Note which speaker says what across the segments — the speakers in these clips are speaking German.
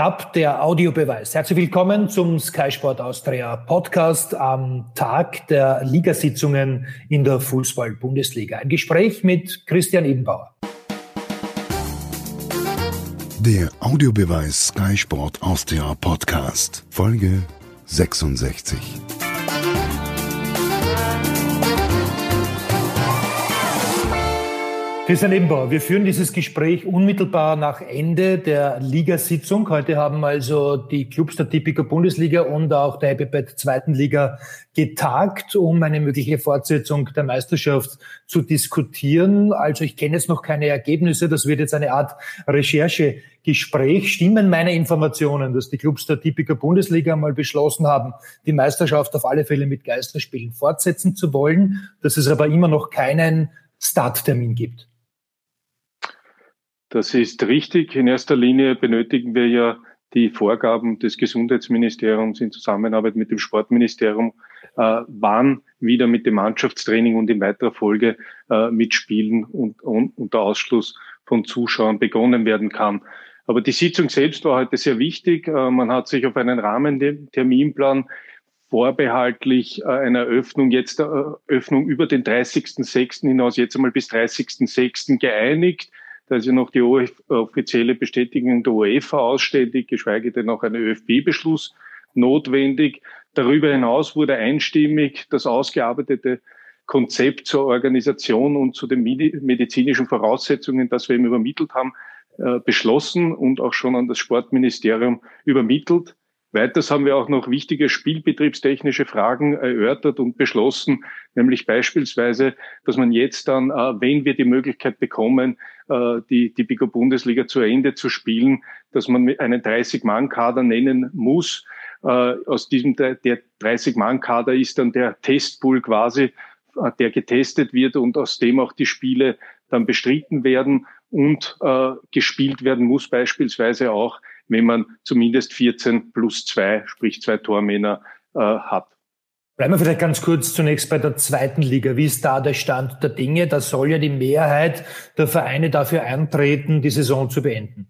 Speaker 1: DAB, der Audiobeweis. Herzlich willkommen zum Sky Sport Austria Podcast am Tag der Ligasitzungen in der Fußball-Bundesliga. Ein Gespräch mit Christian Ebenbauer.
Speaker 2: Der Audiobeweis Sky Sport Austria Podcast, Folge 66.
Speaker 1: Christian Ebenbauer, wir führen dieses Gespräch unmittelbar nach Ende der Ligasitzung. Heute haben also die Clubs der Tipico Bundesliga und auch der Happy Bad zweiten Liga getagt, um eine mögliche Fortsetzung der Meisterschaft zu diskutieren. Also ich kenne jetzt noch keine Ergebnisse. Das wird jetzt eine Art Recherchegespräch. Stimmen meine Informationen, dass die Clubs der Tipico Bundesliga mal beschlossen haben, die Meisterschaft auf alle Fälle mit Geisterspielen fortsetzen zu wollen, dass es aber immer noch keinen Starttermin gibt?
Speaker 3: Das ist richtig. In erster Linie benötigen wir ja die Vorgaben des Gesundheitsministeriums in Zusammenarbeit mit dem Sportministerium, äh, wann wieder mit dem Mannschaftstraining und in weiterer Folge äh, mit Spielen und, und unter Ausschluss von Zuschauern begonnen werden kann. Aber die Sitzung selbst war heute sehr wichtig. Äh, man hat sich auf einen Rahmenterminplan vorbehaltlich äh, einer Öffnung, jetzt äh, Öffnung über den 30.06. hinaus, jetzt einmal bis 30.06. geeinigt. Da ist ja noch die offizielle Bestätigung der UEFA ausständig, geschweige denn noch ein ÖFB-Beschluss notwendig. Darüber hinaus wurde einstimmig das ausgearbeitete Konzept zur Organisation und zu den medizinischen Voraussetzungen, das wir ihm übermittelt haben, äh, beschlossen und auch schon an das Sportministerium übermittelt. Weiters haben wir auch noch wichtige spielbetriebstechnische Fragen erörtert und beschlossen, nämlich beispielsweise, dass man jetzt dann, äh, wenn wir die Möglichkeit bekommen, die, die Bigo Bundesliga zu Ende zu spielen, dass man einen 30-Mann-Kader nennen muss. Äh, aus diesem, der 30-Mann-Kader ist dann der Testpool quasi, der getestet wird und aus dem auch die Spiele dann bestritten werden und gespielt werden muss, beispielsweise auch wenn man zumindest 14 plus zwei, sprich zwei Tormänner äh, hat.
Speaker 1: Bleiben wir vielleicht ganz kurz zunächst bei der zweiten Liga. Wie ist da der Stand der Dinge? Da soll ja die Mehrheit der Vereine dafür eintreten, die Saison zu beenden.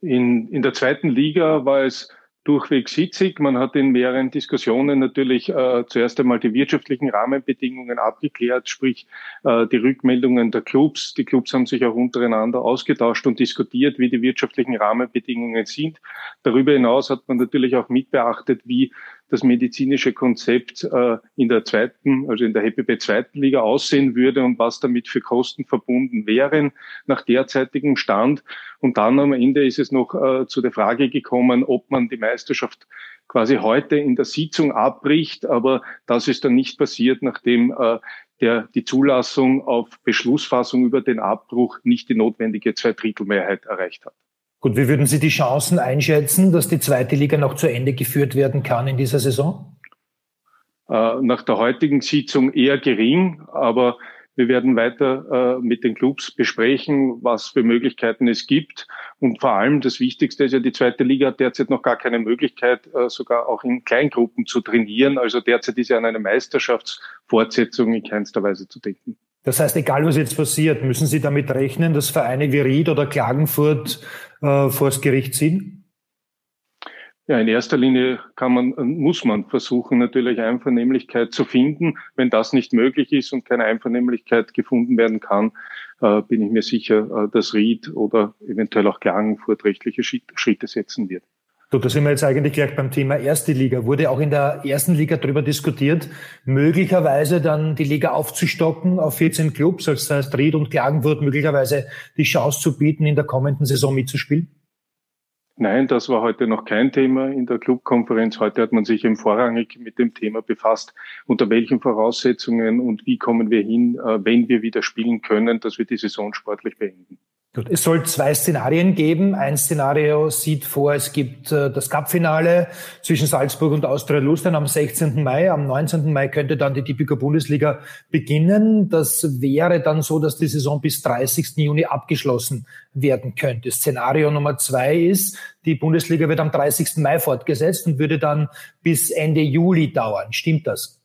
Speaker 3: In, in der zweiten Liga war es durchweg sitzig. Man hat in mehreren Diskussionen natürlich äh, zuerst einmal die wirtschaftlichen Rahmenbedingungen abgeklärt, sprich äh, die Rückmeldungen der Clubs. Die Clubs haben sich auch untereinander ausgetauscht und diskutiert, wie die wirtschaftlichen Rahmenbedingungen sind. Darüber hinaus hat man natürlich auch mitbeachtet, wie das medizinische Konzept äh, in der zweiten, also in der HPB zweiten Liga aussehen würde und was damit für Kosten verbunden wären nach derzeitigem Stand. Und dann am Ende ist es noch äh, zu der Frage gekommen, ob man die Meisterschaft quasi heute in der Sitzung abbricht. Aber das ist dann nicht passiert, nachdem äh, der die Zulassung auf Beschlussfassung über den Abbruch nicht die notwendige Zweidrittelmehrheit erreicht hat.
Speaker 1: Gut, wie würden Sie die Chancen einschätzen, dass die zweite Liga noch zu Ende geführt werden kann in dieser Saison?
Speaker 3: Äh, nach der heutigen Sitzung eher gering, aber wir werden weiter äh, mit den Clubs besprechen, was für Möglichkeiten es gibt. Und vor allem das Wichtigste ist ja, die zweite Liga hat derzeit noch gar keine Möglichkeit, äh, sogar auch in Kleingruppen zu trainieren. Also derzeit ist ja an eine Meisterschaftsfortsetzung in keinster Weise zu denken.
Speaker 1: Das heißt, egal was jetzt passiert, müssen Sie damit rechnen, dass Vereine wie Ried oder Klagenfurt äh, vors Gericht ziehen?
Speaker 3: Ja, in erster Linie kann man, muss man versuchen, natürlich Einvernehmlichkeit zu finden. Wenn das nicht möglich ist und keine Einvernehmlichkeit gefunden werden kann, äh, bin ich mir sicher, äh, dass Ried oder eventuell auch Klagenfurt rechtliche Schritte setzen wird.
Speaker 1: Du, da sind wir jetzt eigentlich gleich beim Thema erste Liga. Wurde auch in der ersten Liga darüber diskutiert, möglicherweise dann die Liga aufzustocken auf 14 Clubs, also das heißt Ried und Klagenfurt möglicherweise die Chance zu bieten, in der kommenden Saison mitzuspielen?
Speaker 3: Nein, das war heute noch kein Thema in der Clubkonferenz. Heute hat man sich eben vorrangig mit dem Thema befasst, unter welchen Voraussetzungen und wie kommen wir hin, äh, wenn wir wieder spielen können, dass wir die Saison sportlich beenden.
Speaker 1: Gut, es soll zwei Szenarien geben. Ein Szenario sieht vor, es gibt äh, das Cup-Finale zwischen Salzburg und Austria Lustern am 16. Mai. Am 19. Mai könnte dann die Tipico Bundesliga beginnen. Das wäre dann so, dass die Saison bis 30. Juni abgeschlossen werden könnte. Szenario Nummer zwei ist, die Bundesliga wird am 30. Mai fortgesetzt und würde dann bis Ende Juli dauern. Stimmt das?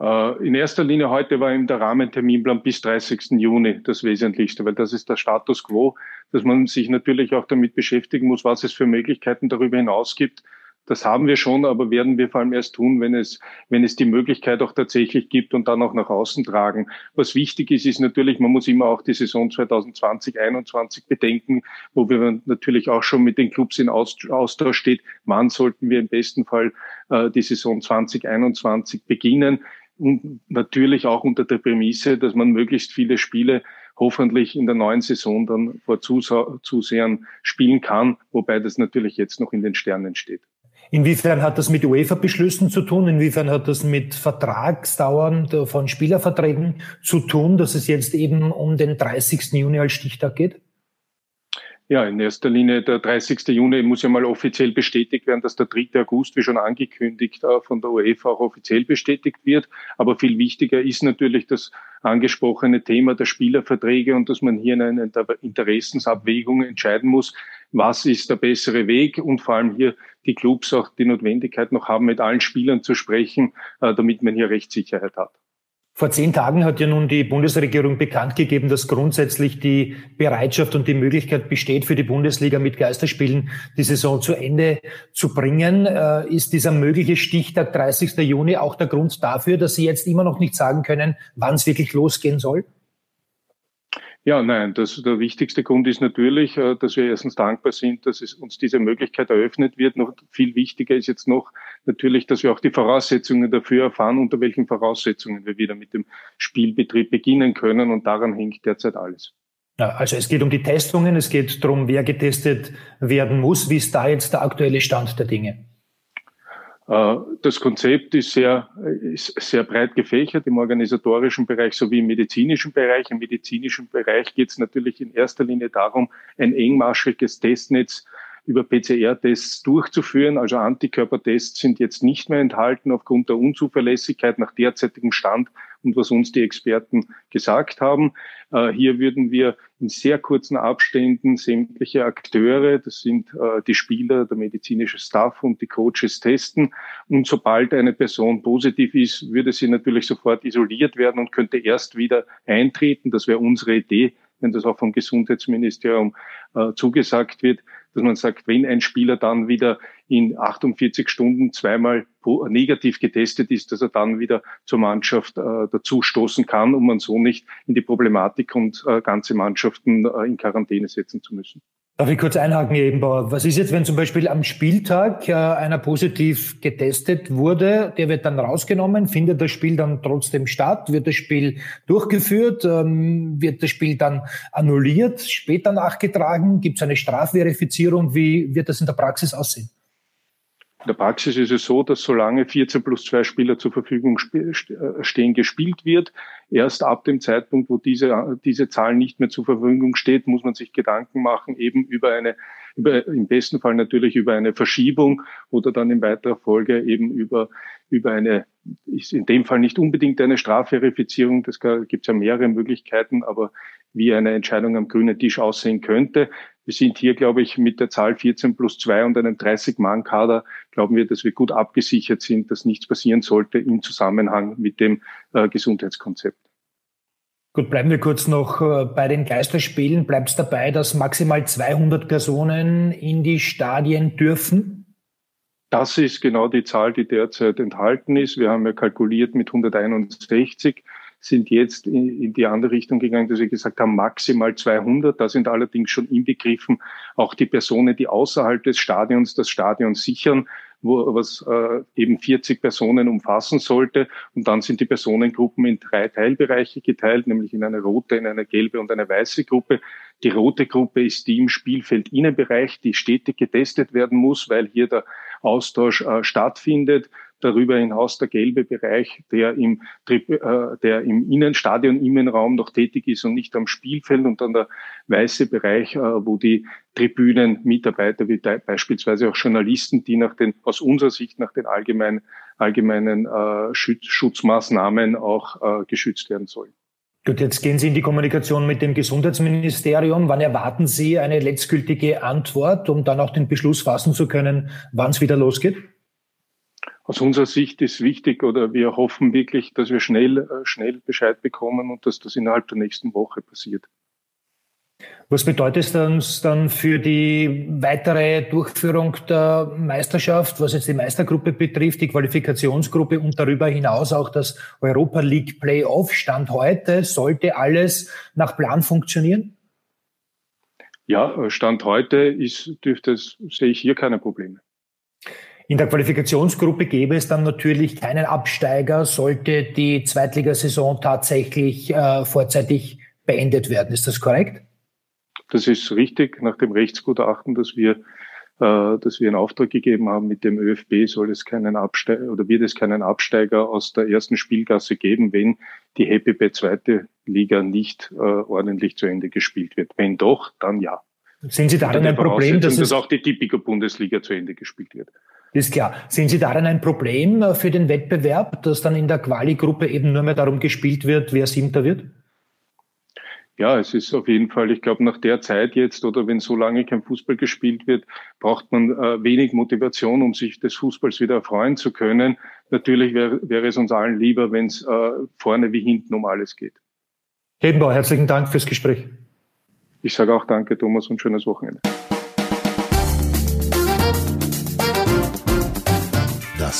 Speaker 3: Äh, in erster Linie heute war eben der Rahmenterminplan bis 30. Juni das Wesentlichste, weil das ist der Status quo, dass man sich natürlich auch damit beschäftigen muss, was es für Möglichkeiten darüber hinaus gibt, das haben wir schon, aber werden wir vor allem erst tun, wenn es, wenn es die Möglichkeit auch tatsächlich gibt und dann auch nach außen tragen. Was wichtig ist, ist natürlich, man muss immer auch die Saison 2020, 2021 bedenken, wo wir natürlich auch schon mit den Clubs in Austausch steht. Wann sollten wir im besten Fall äh, die Saison 2021 beginnen? Und natürlich auch unter der Prämisse, dass man möglichst viele Spiele hoffentlich in der neuen Saison dann vor Zusehern spielen kann, wobei das natürlich jetzt noch in den Sternen steht.
Speaker 1: Inwiefern hat das mit UEFA-Beschlüssen zu tun? Inwiefern hat das mit Vertragsdauern von Spielerverträgen zu tun, dass es jetzt eben um den 30. Juni als Stichtag geht?
Speaker 3: Ja, in erster Linie der 30. Juni muss ja mal offiziell bestätigt werden, dass der 3. August, wie schon angekündigt, äh, von der UEFA auch offiziell bestätigt wird. Aber viel wichtiger ist natürlich das angesprochene Thema der Spielerverträge und dass man hier in einer Interessensabwägung entscheiden muss, was ist der bessere Weg und vor allem hier die Clubs auch die Notwendigkeit noch haben, mit allen Spielern zu sprechen, äh, damit man hier Rechtssicherheit hat.
Speaker 1: Vor zehn Tagen hat ja nun die Bundesregierung bekannt gegeben, dass grundsätzlich die Bereitschaft und die Möglichkeit besteht, für die Bundesliga mit Geisterspielen die Saison zu Ende zu bringen. Äh, ist dieser mögliche Stichtag 30. Juni auch der Grund dafür, dass Sie jetzt immer noch nicht sagen können, wann es wirklich losgehen soll?
Speaker 3: Ja, nein, das, der wichtigste Grund ist natürlich, äh, dass wir erstens dankbar sind, dass es uns diese Möglichkeit eröffnet wird. Noch viel wichtiger ist jetzt noch natürlich, dass wir auch die Voraussetzungen dafür erfahren, unter welchen Voraussetzungen wir wieder mit dem Spielbetrieb beginnen können. Und daran hängt derzeit alles.
Speaker 1: Ja, also es geht um die Testungen, es geht darum, wer getestet werden muss. Wie ist da jetzt der aktuelle Stand der Dinge?
Speaker 3: Äh, das Konzept ist sehr, ist sehr breit gefächert im organisatorischen Bereich sowie im medizinischen Bereich. Im medizinischen Bereich geht es natürlich in erster Linie darum, ein engmaschiges Testnetz über PCR-Tests durchzuführen. Also Antikörpertests sind jetzt nicht mehr enthalten aufgrund der Unzuverlässigkeit nach derzeitigem Stand und was uns die Experten gesagt haben. Äh, hier würden wir in sehr kurzen Abständen sämtliche Akteure, das sind äh, die Spieler, der medizinische Staff und die Coaches testen. Und sobald eine Person positiv ist, würde sie natürlich sofort isoliert werden und könnte erst wieder eintreten. Das wäre unsere Idee, wenn das auch vom Gesundheitsministerium äh, zugesagt wird dass man sagt, wenn ein Spieler dann wieder in 48 Stunden zweimal negativ getestet ist, dass er dann wieder zur Mannschaft äh, dazu stoßen kann, um man so nicht in die Problematik und äh, ganze Mannschaften äh, in Quarantäne setzen zu müssen.
Speaker 1: Darf ich kurz einhaken, Herr Ebenbauer? Was ist jetzt, wenn zum Beispiel am Spieltag äh, einer positiv getestet wurde, der wird dann rausgenommen, findet das Spiel dann trotzdem statt, wird das Spiel durchgeführt, ähm, wird das Spiel dann annulliert, später nachgetragen, gibt es eine Strafverifizierung, wie wird das in der Praxis aussehen?
Speaker 3: In der Praxis ist es so, dass solange 14 plus 2 Spieler zur Verfügung äh, stehen, gespielt wird. Erst ab dem Zeitpunkt, wo diese, diese Zahl nicht mehr zur Verfügung steht, muss man sich Gedanken machen, eben über eine, über, im besten Fall natürlich über eine Verschiebung oder dann in weiterer Folge eben über, über eine, ist in dem Fall nicht unbedingt eine Strafverifizierung, das gibt es ja mehrere Möglichkeiten, aber wie eine Entscheidung am grünen Tisch aussehen könnte. Wir sind hier, glaube ich, mit der Zahl 14 plus 2 und einem 30-Mann-Kader, glauben wir, dass wir gut abgesichert sind, dass nichts passieren sollte im Zusammenhang mit dem äh, Gesundheitskonzept.
Speaker 1: Gut, bleiben wir kurz noch äh, bei den Geisterspielen. Bleibt es dabei, dass maximal 200 Personen in die Stadien dürfen?
Speaker 3: Das ist genau die Zahl, die derzeit enthalten ist. Wir haben ja kalkuliert mit 161 sind jetzt in, in die andere Richtung gegangen, dass wir gesagt haben, maximal 200. Da sind allerdings schon inbegriffen auch die Personen, die außerhalb des Stadions das Stadion sichern, wo, was äh, eben 40 Personen umfassen sollte. Und dann sind die Personengruppen in drei Teilbereiche geteilt, nämlich in eine rote, in eine gelbe und eine weiße Gruppe. Die rote Gruppe ist die im Spielfeld Innenbereich, die stetig getestet werden muss, weil hier der Austausch äh, stattfindet. Darüber hinaus der gelbe Bereich, der im, äh, der im Innenstadion, Innenraum noch tätig ist und nicht am Spielfeld und dann der weiße Bereich, äh, wo die Tribünenmitarbeiter wie beispielsweise auch Journalisten, die nach den, aus unserer Sicht nach den allgemeinen, allgemeinen äh, Schutz, Schutzmaßnahmen auch äh, geschützt werden sollen.
Speaker 1: Gut, jetzt gehen Sie in die Kommunikation mit dem Gesundheitsministerium. Wann erwarten Sie eine letztgültige Antwort, um dann auch den Beschluss fassen zu können, wann es wieder losgeht?
Speaker 3: Aus unserer Sicht ist wichtig oder wir hoffen wirklich, dass wir schnell, äh, schnell Bescheid bekommen und dass das innerhalb der nächsten Woche passiert.
Speaker 1: Was bedeutet das dann für die weitere Durchführung der Meisterschaft, was jetzt die Meistergruppe betrifft, die Qualifikationsgruppe und darüber hinaus auch das Europa League Playoff Stand heute? Sollte alles nach Plan funktionieren?
Speaker 3: Ja, Stand heute ist, dürfte es, sehe ich hier keine Probleme.
Speaker 1: In der Qualifikationsgruppe gäbe es dann natürlich keinen Absteiger, sollte die Zweitligasaison tatsächlich äh, vorzeitig beendet werden. Ist das korrekt?
Speaker 3: Das ist richtig. Nach dem Rechtsgutachten, das wir, äh, dass wir in Auftrag gegeben haben mit dem ÖFB, soll es keinen Absteiger oder wird es keinen Absteiger aus der ersten Spielgasse geben, wenn die HPP zweite Liga nicht äh, ordentlich zu Ende gespielt wird. Wenn doch, dann ja.
Speaker 1: Sehen Sie darin ein Problem,
Speaker 3: dass, dass auch die Tipico Bundesliga zu Ende gespielt wird?
Speaker 1: Ist klar. Sehen Sie darin ein Problem äh, für den Wettbewerb, dass dann in der Quali-Gruppe eben nur mehr darum gespielt wird, wer Siebter wird?
Speaker 3: Ja, es ist auf jeden Fall, ich glaube, nach der Zeit jetzt oder wenn so lange kein Fußball gespielt wird, braucht man äh, wenig Motivation, um sich des Fußballs wieder erfreuen zu können. Natürlich wäre wär es uns allen lieber, wenn es äh, vorne wie hinten um alles geht.
Speaker 1: Hedenbauer, herzlichen Dank fürs Gespräch.
Speaker 3: Ich sage auch danke, Thomas, und schönes Wochenende.